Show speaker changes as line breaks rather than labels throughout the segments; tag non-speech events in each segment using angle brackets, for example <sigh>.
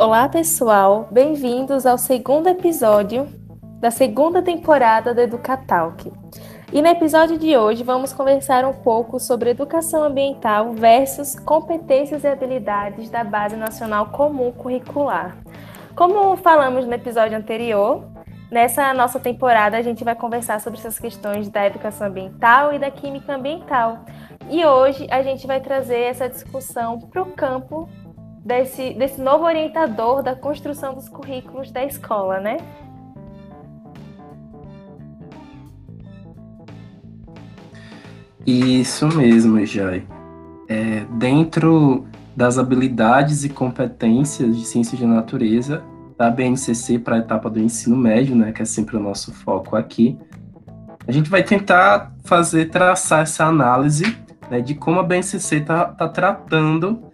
Olá, pessoal. Bem-vindos ao segundo episódio da segunda temporada do Educatalk. E no episódio de hoje vamos conversar um pouco sobre educação ambiental versus competências e habilidades da Base Nacional Comum Curricular. Como falamos no episódio anterior, nessa nossa temporada a gente vai conversar sobre essas questões da educação ambiental e da química ambiental. E hoje a gente vai trazer essa discussão para o campo desse, desse novo orientador da construção dos currículos da escola, né?
Isso mesmo, Jai. É, dentro das habilidades e competências de ciências de natureza da BNCC para a etapa do ensino médio, né, que é sempre o nosso foco aqui, a gente vai tentar fazer, traçar essa análise né, de como a BNCC está tá tratando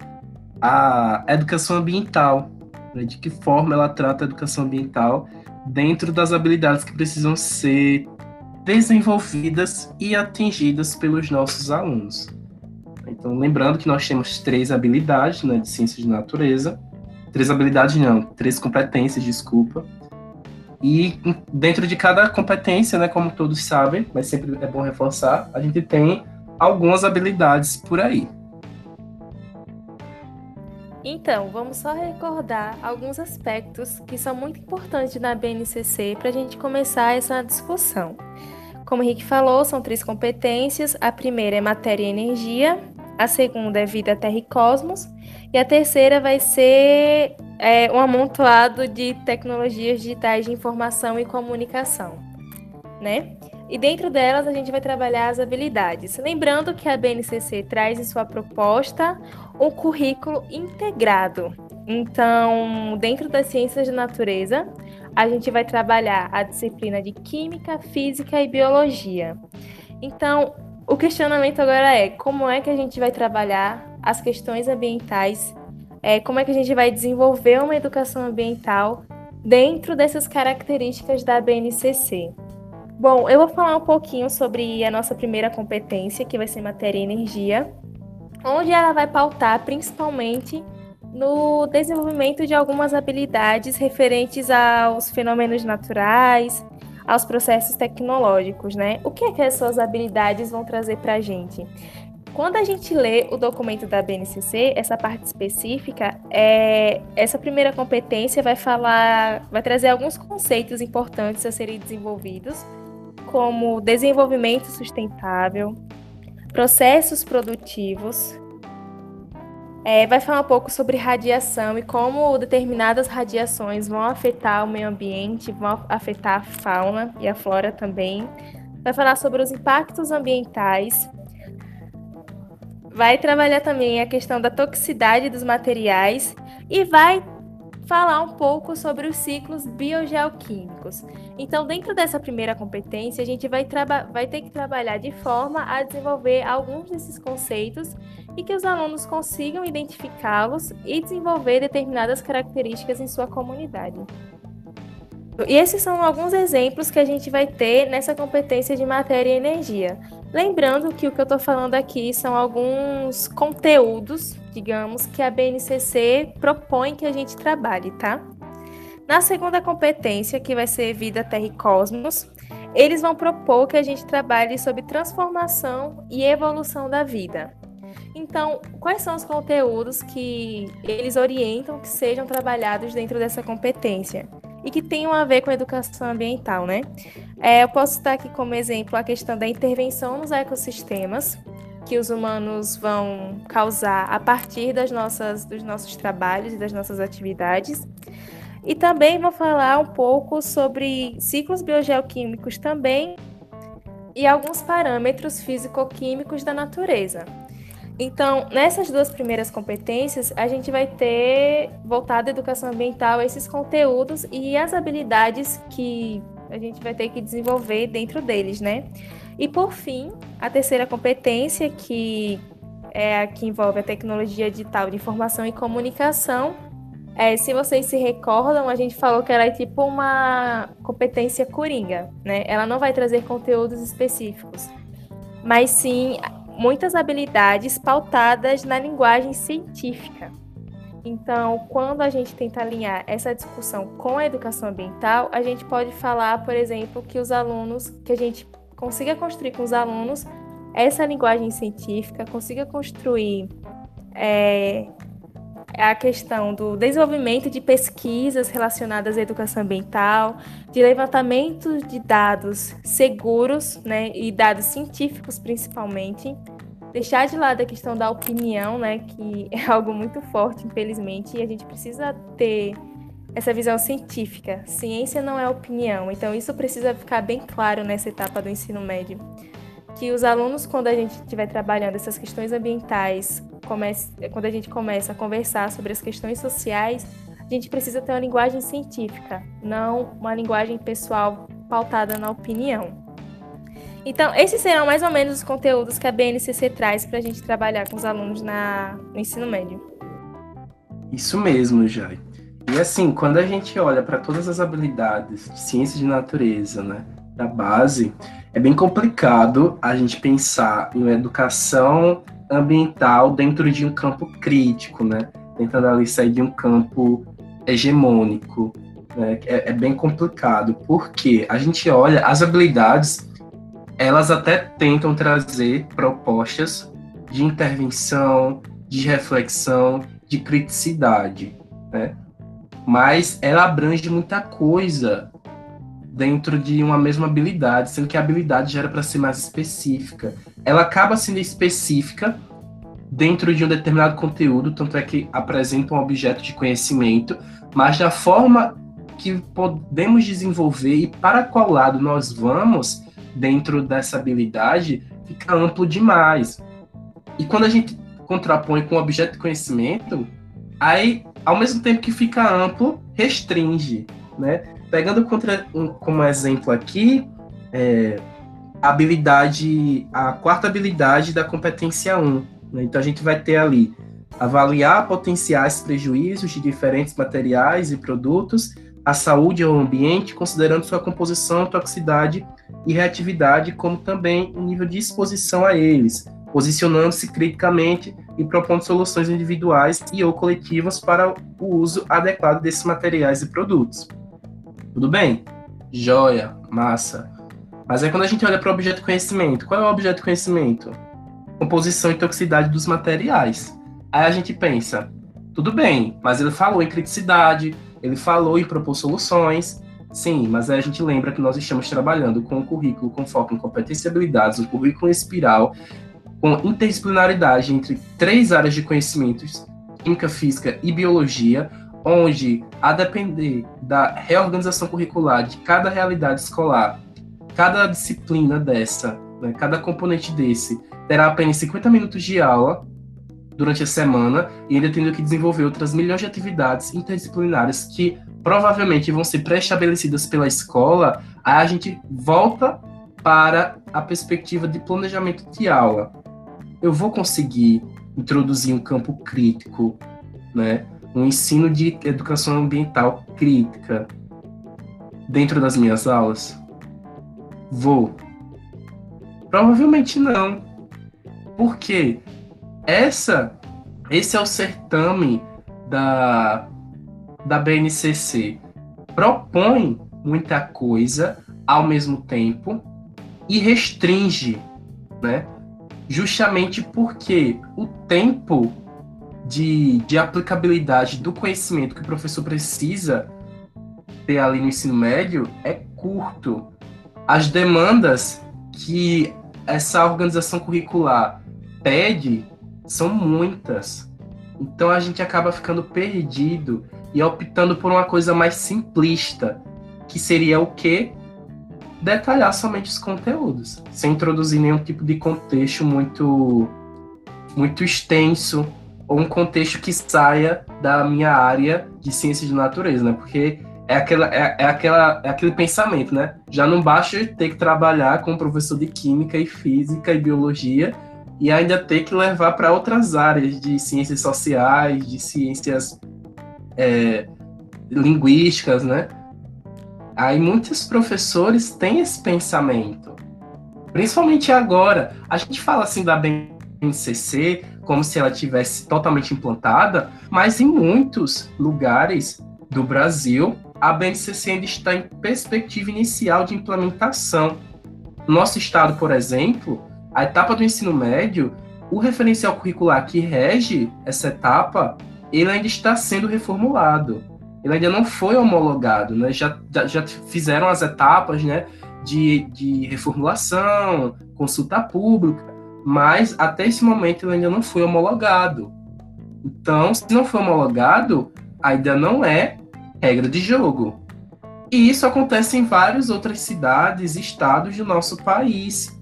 a educação ambiental, né, de que forma ela trata a educação ambiental dentro das habilidades que precisam ser desenvolvidas e atingidas pelos nossos alunos. Então, lembrando que nós temos três habilidades né, de ciências de natureza, três habilidades não, três competências, desculpa. E dentro de cada competência, né, como todos sabem, mas sempre é bom reforçar, a gente tem algumas habilidades por aí.
Então, vamos só recordar alguns aspectos que são muito importantes na BNCC para a gente começar essa discussão. Como o Henrique falou, são três competências. A primeira é matéria e energia, a segunda é vida, terra e cosmos, e a terceira vai ser é, um amontoado de tecnologias digitais de informação e comunicação, né? E dentro delas a gente vai trabalhar as habilidades. Lembrando que a BNCC traz em sua proposta um currículo integrado. Então, dentro das ciências de natureza, a gente vai trabalhar a disciplina de Química, Física e Biologia. Então, o questionamento agora é como é que a gente vai trabalhar as questões ambientais, é, como é que a gente vai desenvolver uma educação ambiental dentro dessas características da BNCC. Bom, eu vou falar um pouquinho sobre a nossa primeira competência, que vai ser matéria e energia, onde ela vai pautar principalmente no desenvolvimento de algumas habilidades referentes aos fenômenos naturais, aos processos tecnológicos, né? O que é que essas habilidades vão trazer para a gente? Quando a gente lê o documento da BNCC, essa parte específica, é, essa primeira competência vai falar, vai trazer alguns conceitos importantes a serem desenvolvidos, como desenvolvimento sustentável, processos produtivos, é, vai falar um pouco sobre radiação e como determinadas radiações vão afetar o meio ambiente, vão afetar a fauna e a flora também. Vai falar sobre os impactos ambientais. Vai trabalhar também a questão da toxicidade dos materiais e vai falar um pouco sobre os ciclos biogeoquímicos. Então, dentro dessa primeira competência, a gente vai, vai ter que trabalhar de forma a desenvolver alguns desses conceitos e que os alunos consigam identificá-los e desenvolver determinadas características em sua comunidade. E esses são alguns exemplos que a gente vai ter nessa competência de matéria e energia. Lembrando que o que eu estou falando aqui são alguns conteúdos, digamos, que a BNCC propõe que a gente trabalhe, tá? Na segunda competência, que vai ser Vida, Terra e Cosmos, eles vão propor que a gente trabalhe sobre transformação e evolução da vida. Então, quais são os conteúdos que eles orientam que sejam trabalhados dentro dessa competência? E que tenham a ver com a educação ambiental, né? É, eu posso citar aqui como exemplo a questão da intervenção nos ecossistemas que os humanos vão causar a partir das nossas, dos nossos trabalhos e das nossas atividades. E também vou falar um pouco sobre ciclos biogeoquímicos também e alguns parâmetros físico-químicos da natureza. Então, nessas duas primeiras competências, a gente vai ter voltado à educação ambiental esses conteúdos e as habilidades que a gente vai ter que desenvolver dentro deles, né? E por fim, a terceira competência, que é a que envolve a tecnologia digital de informação e comunicação. É, se vocês se recordam, a gente falou que ela é tipo uma competência coringa, né? Ela não vai trazer conteúdos específicos, mas sim muitas habilidades pautadas na linguagem científica. Então, quando a gente tenta alinhar essa discussão com a educação ambiental, a gente pode falar, por exemplo, que os alunos, que a gente consiga construir com os alunos essa linguagem científica, consiga construir é, a questão do desenvolvimento de pesquisas relacionadas à educação ambiental, de levantamento de dados seguros, né, e dados científicos principalmente, deixar de lado a questão da opinião, né, que <laughs> é algo muito forte, infelizmente, e a gente precisa ter essa visão científica. Ciência não é opinião, então isso precisa ficar bem claro nessa etapa do ensino médio. Que os alunos, quando a gente estiver trabalhando essas questões ambientais, comece, quando a gente começa a conversar sobre as questões sociais, a gente precisa ter uma linguagem científica, não uma linguagem pessoal pautada na opinião. Então, esses serão mais ou menos os conteúdos que a BNCC traz para a gente trabalhar com os alunos na, no ensino médio.
Isso mesmo, Jai. E assim, quando a gente olha para todas as habilidades de ciência de natureza, né, da base, é bem complicado a gente pensar em uma educação ambiental dentro de um campo crítico, né? Tentando ali sair de um campo hegemônico. Né? É, é bem complicado, porque a gente olha as habilidades elas até tentam trazer propostas de intervenção, de reflexão, de criticidade, né? Mas ela abrange muita coisa dentro de uma mesma habilidade, sendo que a habilidade já era para ser mais específica. Ela acaba sendo específica dentro de um determinado conteúdo, tanto é que apresenta um objeto de conhecimento, mas da forma que podemos desenvolver e para qual lado nós vamos, dentro dessa habilidade fica amplo demais. E quando a gente contrapõe com objeto de conhecimento, aí, ao mesmo tempo que fica amplo, restringe, né? Pegando contra, um, como exemplo aqui, é, a habilidade, a quarta habilidade da competência 1. Né? Então a gente vai ter ali avaliar potenciais prejuízos de diferentes materiais e produtos à saúde ou ao ambiente, considerando sua composição, toxicidade e reatividade, como também o nível de exposição a eles, posicionando-se criticamente e propondo soluções individuais e ou coletivas para o uso adequado desses materiais e produtos. Tudo bem? Joia, massa. Mas aí quando a gente olha para o objeto conhecimento, qual é o objeto conhecimento? Composição e toxicidade dos materiais. Aí a gente pensa, tudo bem, mas ele falou em criticidade, ele falou em propor soluções, Sim, mas aí a gente lembra que nós estamos trabalhando com um currículo com foco em competência e habilidades, um currículo espiral, com interdisciplinaridade entre três áreas de conhecimentos, química, física e biologia, onde, a depender da reorganização curricular de cada realidade escolar, cada disciplina dessa, né, cada componente desse, terá apenas 50 minutos de aula durante a semana e ainda tendo que desenvolver outras milhões de atividades interdisciplinares que provavelmente vão ser pré-estabelecidas pela escola, aí a gente volta para a perspectiva de planejamento de aula. Eu vou conseguir introduzir um campo crítico, né? Um ensino de educação ambiental crítica dentro das minhas aulas? Vou. Provavelmente não. Porque essa, esse é o certame da da BNCC propõe muita coisa ao mesmo tempo e restringe, né? Justamente porque o tempo de, de aplicabilidade do conhecimento que o professor precisa ter ali no ensino médio é curto. As demandas que essa organização curricular pede são muitas. Então a gente acaba ficando perdido e optando por uma coisa mais simplista, que seria o quê? Detalhar somente os conteúdos, sem introduzir nenhum tipo de contexto muito muito extenso um contexto que saia da minha área de ciência de natureza, né? Porque é, aquela, é, é, aquela, é aquele pensamento, né? Já não basta ter que trabalhar com um professor de química e física e biologia e ainda ter que levar para outras áreas de ciências sociais, de ciências é, linguísticas, né? Aí muitos professores têm esse pensamento. Principalmente agora. A gente fala assim da BNCC como se ela tivesse totalmente implantada, mas em muitos lugares do Brasil, a BNCC ainda está em perspectiva inicial de implementação. No nosso estado, por exemplo, a etapa do ensino médio, o referencial curricular que rege essa etapa, ele ainda está sendo reformulado. Ele ainda não foi homologado, né? Já, já, já fizeram as etapas, né? De, de reformulação, consulta pública, mas até esse momento ele ainda não foi homologado. Então, se não foi homologado, ainda não é regra de jogo. E isso acontece em várias outras cidades e estados do nosso país,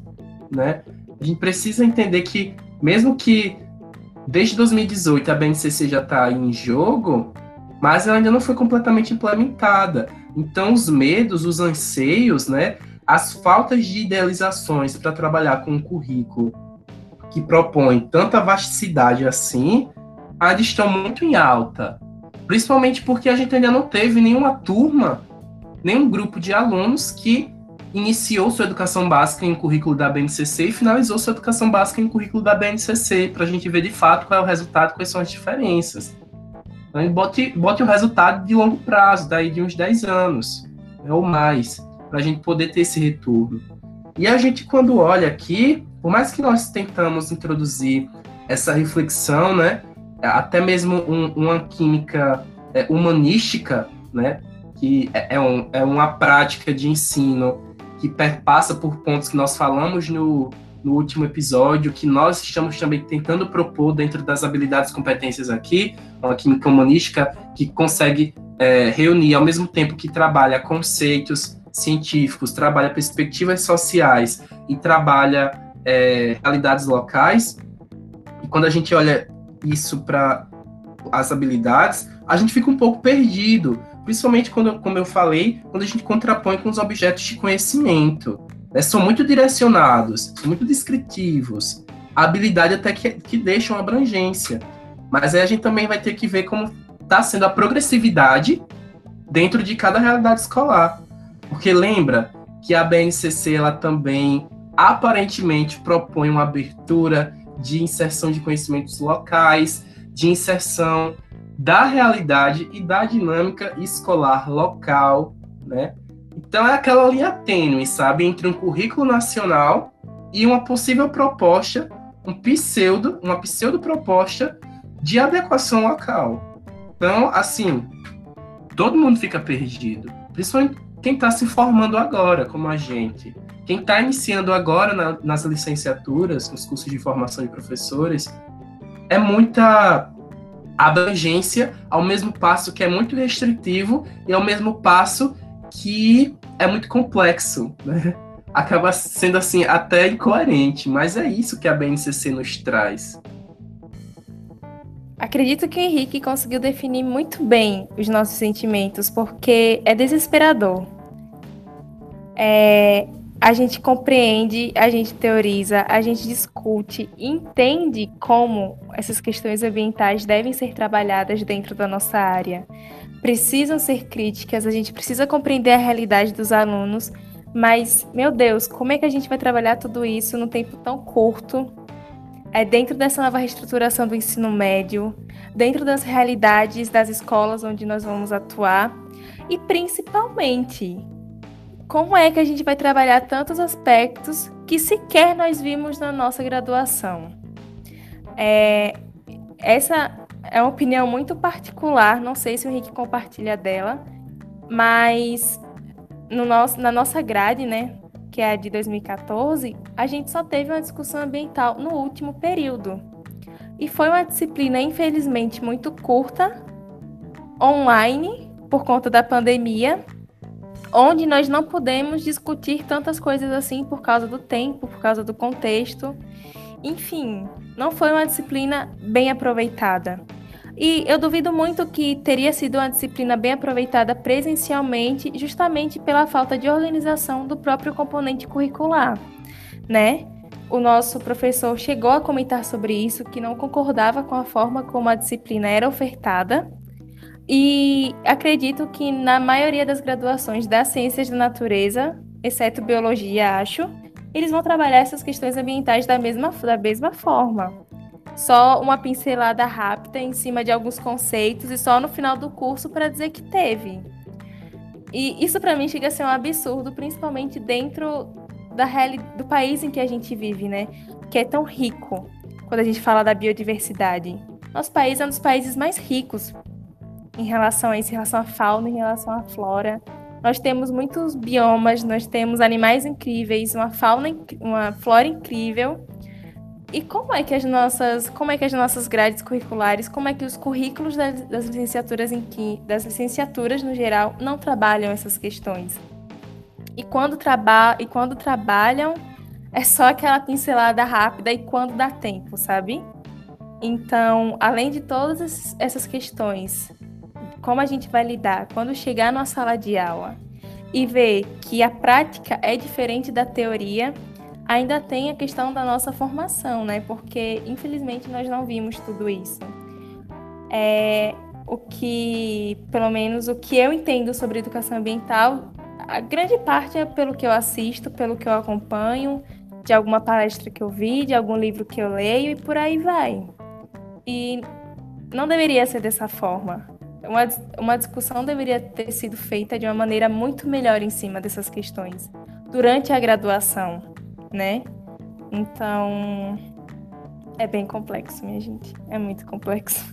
né? A gente precisa entender que, mesmo que desde 2018 a BNCC já está em jogo, mas ela ainda não foi completamente implementada. Então, os medos, os anseios, né, as faltas de idealizações para trabalhar com um currículo que propõe tanta vasticidade assim, ainda estão muito em alta. Principalmente porque a gente ainda não teve nenhuma turma, nenhum grupo de alunos que iniciou sua educação básica em currículo da BNCC e finalizou sua educação básica em currículo da BNCC, para a gente ver de fato qual é o resultado, quais são as diferenças. Então, bote, bote o resultado de longo prazo, daí de uns 10 anos, né, ou mais, para a gente poder ter esse retorno. E a gente, quando olha aqui, por mais que nós tentamos introduzir essa reflexão, né, até mesmo um, uma química é, humanística, né, que é, é, um, é uma prática de ensino que perpassa por pontos que nós falamos no, no último episódio, que nós estamos também tentando propor dentro das habilidades e competências aqui, uma química humanística que consegue é, reunir, ao mesmo tempo que trabalha conceitos científicos, trabalha perspectivas sociais e trabalha é, realidades locais. E quando a gente olha isso para as habilidades, a gente fica um pouco perdido, principalmente quando, como eu falei, quando a gente contrapõe com os objetos de conhecimento. Né? São muito direcionados, são muito descritivos, a habilidade até que, que deixa abrangência. Mas aí a gente também vai ter que ver como está sendo a progressividade dentro de cada realidade escolar. Porque lembra que a BNCC ela também aparentemente propõe uma abertura de inserção de conhecimentos locais, de inserção da realidade e da dinâmica escolar local, né? Então é aquela linha tênue, sabe, entre um currículo nacional e uma possível proposta, um pseudo, uma pseudo proposta de adequação local. Então, assim, todo mundo fica perdido, principalmente quem está se formando agora, como a gente. Quem está iniciando agora na, nas licenciaturas, nos cursos de formação de professores, é muita abrangência, ao mesmo passo que é muito restritivo e ao mesmo passo que é muito complexo, né? <laughs> Acaba sendo assim até incoerente, mas é isso que a BNCC nos traz.
Acredito que o Henrique conseguiu definir muito bem os nossos sentimentos, porque é desesperador. É, a gente compreende, a gente teoriza, a gente discute, entende como essas questões ambientais devem ser trabalhadas dentro da nossa área. Precisam ser críticas, a gente precisa compreender a realidade dos alunos, mas, meu Deus, como é que a gente vai trabalhar tudo isso num tempo tão curto? É dentro dessa nova reestruturação do ensino médio, dentro das realidades das escolas onde nós vamos atuar e principalmente como é que a gente vai trabalhar tantos aspectos que sequer nós vimos na nossa graduação? É, essa é uma opinião muito particular, não sei se o Henrique compartilha dela, mas no nosso, na nossa grade, né, que é a de 2014, a gente só teve uma discussão ambiental no último período. E foi uma disciplina, infelizmente, muito curta, online, por conta da pandemia, onde nós não podemos discutir tantas coisas assim por causa do tempo, por causa do contexto. Enfim, não foi uma disciplina bem aproveitada. E eu duvido muito que teria sido uma disciplina bem aproveitada presencialmente, justamente pela falta de organização do próprio componente curricular, né? O nosso professor chegou a comentar sobre isso, que não concordava com a forma como a disciplina era ofertada, e acredito que na maioria das graduações das ciências da natureza, exceto biologia, acho, eles vão trabalhar essas questões ambientais da mesma, da mesma forma. Só uma pincelada rápida em cima de alguns conceitos e só no final do curso para dizer que teve. E isso para mim chega a ser um absurdo, principalmente dentro da do país em que a gente vive, né? Que é tão rico quando a gente fala da biodiversidade. Nosso país é um dos países mais ricos em relação a isso, em relação à fauna, em relação à flora. Nós temos muitos biomas, nós temos animais incríveis, uma fauna, uma flora incrível. E como é que as nossas, como é que as nossas grades curriculares, como é que os currículos das, das licenciaturas em das licenciaturas no geral não trabalham essas questões? E quando, traba e quando trabalham, é só aquela pincelada rápida e quando dá tempo, sabe? Então, além de todas essas questões, como a gente vai lidar quando chegar na sala de aula e ver que a prática é diferente da teoria, ainda tem a questão da nossa formação, né? Porque, infelizmente, nós não vimos tudo isso. É, o que, pelo menos, o que eu entendo sobre educação ambiental, a grande parte é pelo que eu assisto, pelo que eu acompanho, de alguma palestra que eu vi, de algum livro que eu leio e por aí vai. E não deveria ser dessa forma. Uma, uma discussão deveria ter sido feita de uma maneira muito melhor em cima dessas questões durante a graduação, né? Então, é bem complexo, minha gente. É muito complexo.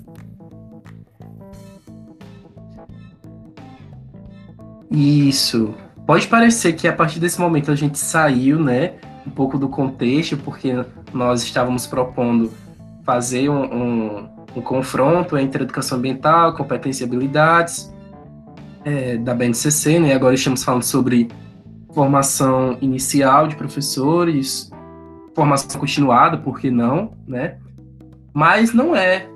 Isso. Pode parecer que a partir desse momento a gente saiu, né, um pouco do contexto, porque nós estávamos propondo fazer um, um, um confronto entre educação ambiental, competência e habilidades é, da BNCC, né? Agora estamos falando sobre formação inicial de professores, formação continuada, por que não, né? Mas não é.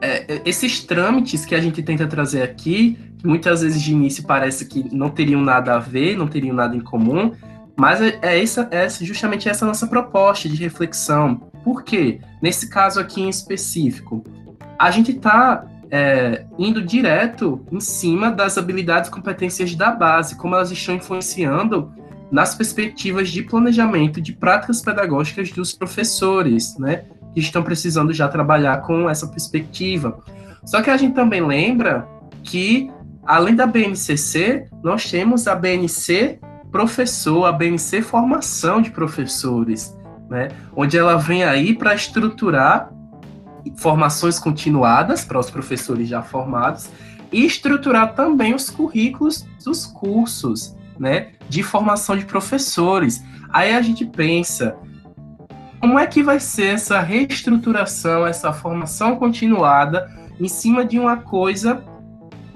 é. Esses trâmites que a gente tenta trazer aqui, que muitas vezes de início parece que não teriam nada a ver, não teriam nada em comum, mas é, é, essa, é justamente essa nossa proposta de reflexão. Por quê? Nesse caso aqui em específico, a gente está é, indo direto em cima das habilidades e competências da base, como elas estão influenciando nas perspectivas de planejamento de práticas pedagógicas dos professores, né? Que estão precisando já trabalhar com essa perspectiva. Só que a gente também lembra que, além da BNCC, nós temos a BNC professor, a BNC Formação de Professores, né? onde ela vem aí para estruturar formações continuadas para os professores já formados e estruturar também os currículos dos cursos né, de formação de professores. Aí a gente pensa, como é que vai ser essa reestruturação, essa formação continuada em cima de uma coisa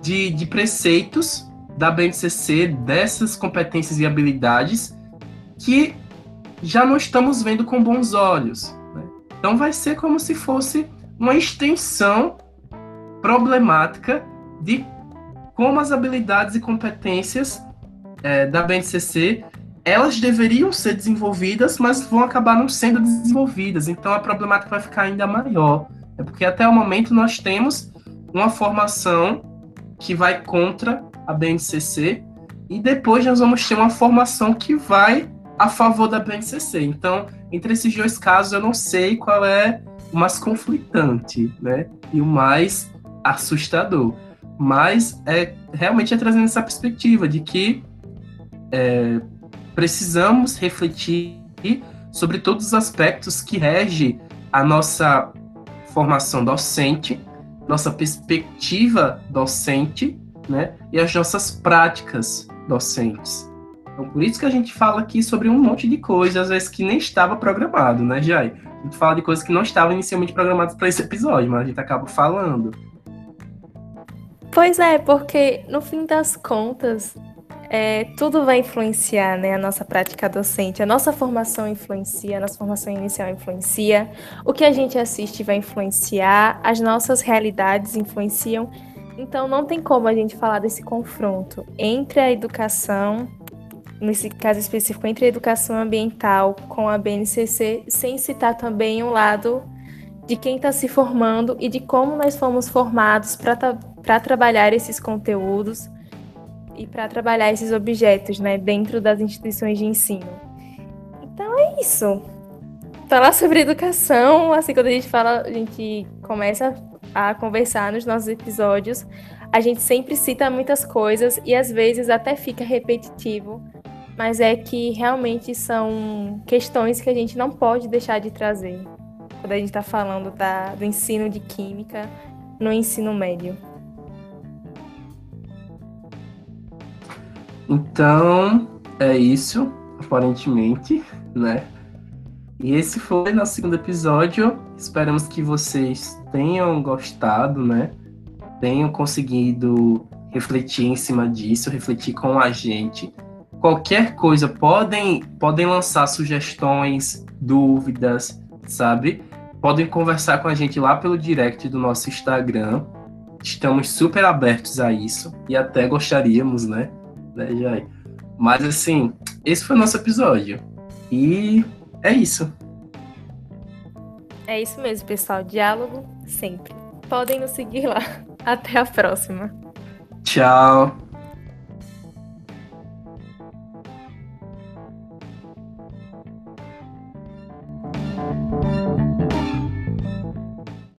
de, de preceitos da BNCC, dessas competências e habilidades que já não estamos vendo com bons olhos. Né? Então vai ser como se fosse uma extensão problemática de como as habilidades e competências é, da BNCC elas deveriam ser desenvolvidas, mas vão acabar não sendo desenvolvidas. Então a problemática vai ficar ainda maior. É porque até o momento nós temos uma formação que vai contra a BNCC e depois nós vamos ter uma formação que vai a favor da BNCC. Então, entre esses dois casos, eu não sei qual é o mais conflitante, né? E o mais assustador. Mas é realmente é trazendo essa perspectiva de que é, precisamos refletir sobre todos os aspectos que regem a nossa formação docente, nossa perspectiva docente né? E as nossas práticas docentes. Então, por isso que a gente fala aqui sobre um monte de coisas, às vezes que nem estava programado, né, Jai? A gente fala de coisas que não estavam inicialmente programadas para esse episódio, mas a gente acaba falando.
Pois é, porque no fim das contas, é, tudo vai influenciar né, a nossa prática docente. A nossa formação influencia, a nossa formação inicial influencia, o que a gente assiste vai influenciar, as nossas realidades influenciam. Então não tem como a gente falar desse confronto entre a educação, nesse caso específico, entre a educação ambiental com a BNCC, sem citar também o um lado de quem está se formando e de como nós fomos formados para trabalhar esses conteúdos e para trabalhar esses objetos né, dentro das instituições de ensino. Então é isso. Falar sobre educação, assim, quando a gente fala, a gente começa a conversar nos nossos episódios, a gente sempre cita muitas coisas e às vezes até fica repetitivo, mas é que realmente são questões que a gente não pode deixar de trazer quando a gente está falando da, do ensino de química no ensino médio.
Então, é isso, aparentemente, né? E esse foi nosso segundo episódio. Esperamos que vocês tenham gostado, né? Tenham conseguido refletir em cima disso, refletir com a gente. Qualquer coisa, podem, podem lançar sugestões, dúvidas, sabe? Podem conversar com a gente lá pelo direct do nosso Instagram. Estamos super abertos a isso e até gostaríamos, né? né Jai? Mas assim, esse foi o nosso episódio. E é isso.
É isso mesmo, pessoal. Diálogo sempre. Podem nos seguir lá. <laughs> Até a próxima.
Tchau.